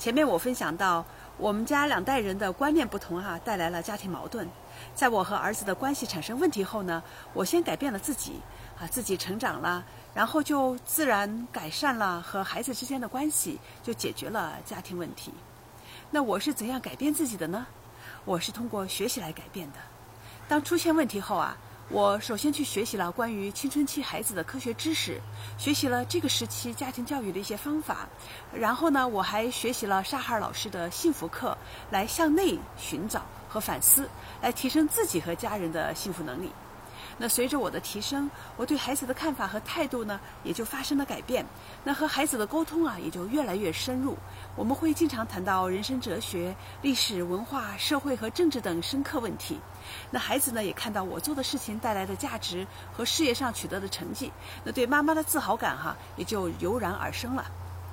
前面我分享到，我们家两代人的观念不同哈、带来了家庭矛盾。在我和儿子的关系产生问题后呢，我先改变了自己，啊，自己成长了，然后就自然改善了和孩子之间的关系，就解决了家庭问题。那我是怎样改变自己的呢？我是通过学习来改变的。当出现问题后啊，我首先去学习了关于青春期孩子的科学知识，学习了这个时期家庭教育的一些方法，然后呢，我还学习了沙哈尔老师的幸福课，来向内寻找和反思，来提升自己和家人的幸福能力。那随着我的提升，我对孩子的看法和态度呢，也就发生了改变。那和孩子的沟通啊，也就越来越深入。我们会经常谈到人生哲学、历史文化、社会和政治等深刻问题。那孩子呢，也看到我做的事情带来的价值和事业上取得的成绩，那对妈妈的自豪感哈、也就油然而生了。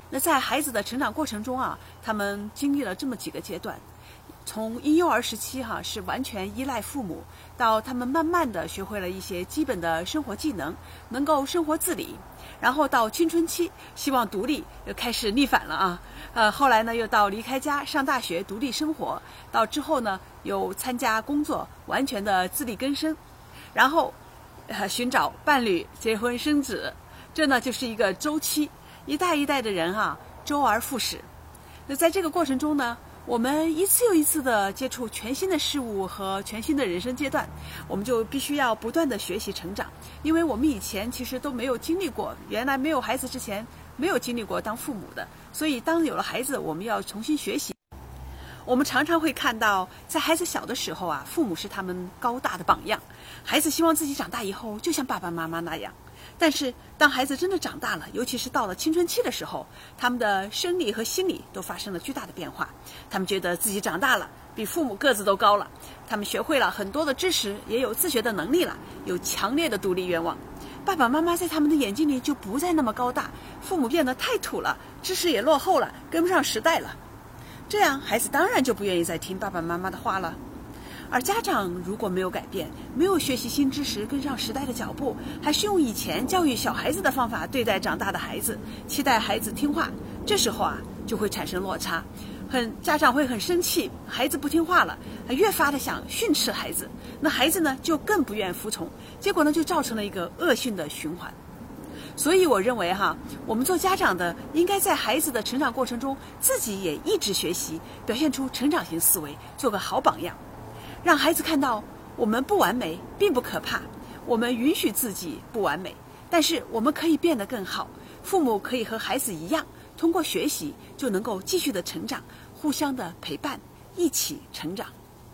那在孩子的成长过程中啊，他们经历了这么几个阶段。从婴幼儿时期哈、是完全依赖父母，到他们慢慢的学会了一些基本的生活技能，能够生活自理，然后到青春期希望独立，又开始逆反了啊，呃，后来呢又到离开家上大学独立生活，到之后呢又参加工作，完全的自力更生，然后，呃，寻找伴侣，结婚生子，这呢就是一个周期，一代一代的人哈、周而复始。那在这个过程中呢，我们一次又一次的接触全新的事物和全新的人生阶段，我们就必须要不断的学习成长，因为我们以前其实都没有经历过，原来没有孩子之前没有经历过当父母的，所以当有了孩子，我们要重新学习。我们常常会看到，在孩子小的时候啊，父母是他们高大的榜样，孩子希望自己长大以后就像爸爸妈妈那样。但是，当孩子真的长大了，尤其是到了青春期的时候，他们的生理和心理都发生了巨大的变化。他们觉得自己长大了，比父母个子都高了，他们学会了很多的知识，也有自学的能力了，有强烈的独立愿望。爸爸妈妈在他们的眼睛里就不再那么高大，父母变得太土了，知识也落后了，跟不上时代了。这样，孩子当然就不愿意再听爸爸妈妈的话了。而家长如果没有改变，没有学习新知识，跟上时代的脚步，还是用以前教育小孩子的方法对待长大的孩子，期待孩子听话，这时候啊，就会产生落差，很家长会很生气，孩子不听话了，还越发的想训斥孩子，那孩子呢就更不愿服从，结果呢就造成了一个恶性的循环。所以我认为哈，我们做家长的应该在孩子的成长过程中，自己也一直学习，表现出成长型思维，做个好榜样。让孩子看到我们不完美并不可怕，我们允许自己不完美，但是我们可以变得更好。父母可以和孩子一样，通过学习就能够继续的成长，互相的陪伴，一起成长。